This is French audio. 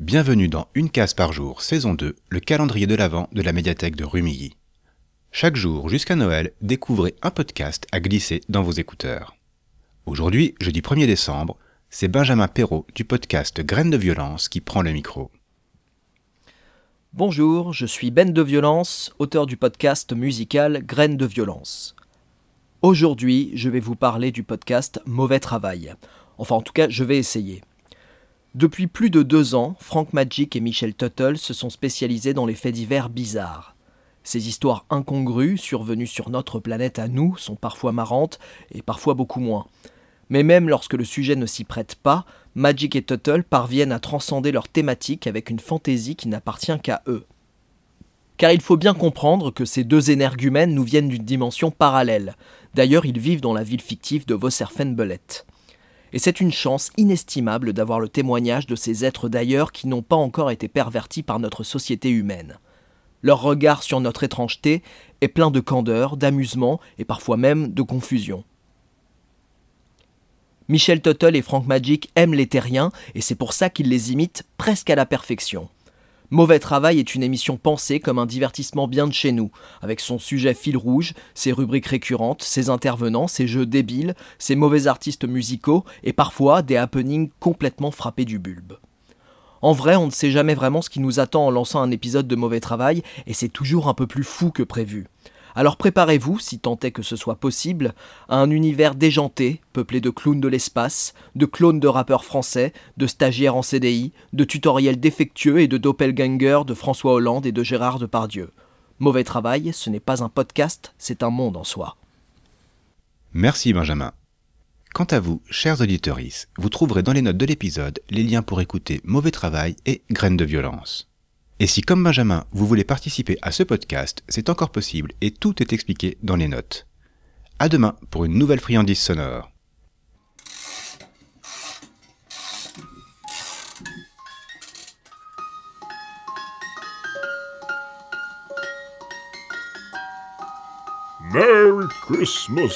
Bienvenue dans Une case par jour, saison 2, le calendrier de l'Avent de la médiathèque de Rumilly. Chaque jour jusqu'à Noël, découvrez un podcast à glisser dans vos écouteurs. Aujourd'hui, jeudi 1er décembre, c'est Benjamin Perrault du podcast Graines de violence qui prend le micro. Bonjour, je suis Ben de Violence, auteur du podcast musical Graines de violence. Aujourd'hui, je vais vous parler du podcast Mauvais Travail. Enfin, en tout cas, je vais essayer. Depuis plus de deux ans, Frank Magic et Michel Tuttle se sont spécialisés dans les faits divers bizarres. Ces histoires incongrues, survenues sur notre planète à nous, sont parfois marrantes et parfois beaucoup moins. Mais même lorsque le sujet ne s'y prête pas, Magic et Tuttle parviennent à transcender leur thématique avec une fantaisie qui n'appartient qu'à eux. Car il faut bien comprendre que ces deux énergumènes nous viennent d'une dimension parallèle. D'ailleurs, ils vivent dans la ville fictive de Vosserfenbellet. Et c'est une chance inestimable d'avoir le témoignage de ces êtres d'ailleurs qui n'ont pas encore été pervertis par notre société humaine. Leur regard sur notre étrangeté est plein de candeur, d'amusement et parfois même de confusion. Michel Tuttle et Frank Magic aiment les terriens et c'est pour ça qu'ils les imitent presque à la perfection. Mauvais Travail est une émission pensée comme un divertissement bien de chez nous, avec son sujet fil rouge, ses rubriques récurrentes, ses intervenants, ses jeux débiles, ses mauvais artistes musicaux et parfois des happenings complètement frappés du bulbe. En vrai, on ne sait jamais vraiment ce qui nous attend en lançant un épisode de Mauvais Travail et c'est toujours un peu plus fou que prévu. Alors préparez-vous, si tant est que ce soit possible, à un univers déjanté, peuplé de clowns de l'espace, de clones de rappeurs français, de stagiaires en CDI, de tutoriels défectueux et de doppelgangers de François Hollande et de Gérard Depardieu. Mauvais travail, ce n'est pas un podcast, c'est un monde en soi. Merci Benjamin. Quant à vous, chers auditeurs, vous trouverez dans les notes de l'épisode les liens pour écouter Mauvais Travail et Graines de violence. Et si, comme Benjamin, vous voulez participer à ce podcast, c'est encore possible et tout est expliqué dans les notes. À demain pour une nouvelle friandise sonore. Merry Christmas!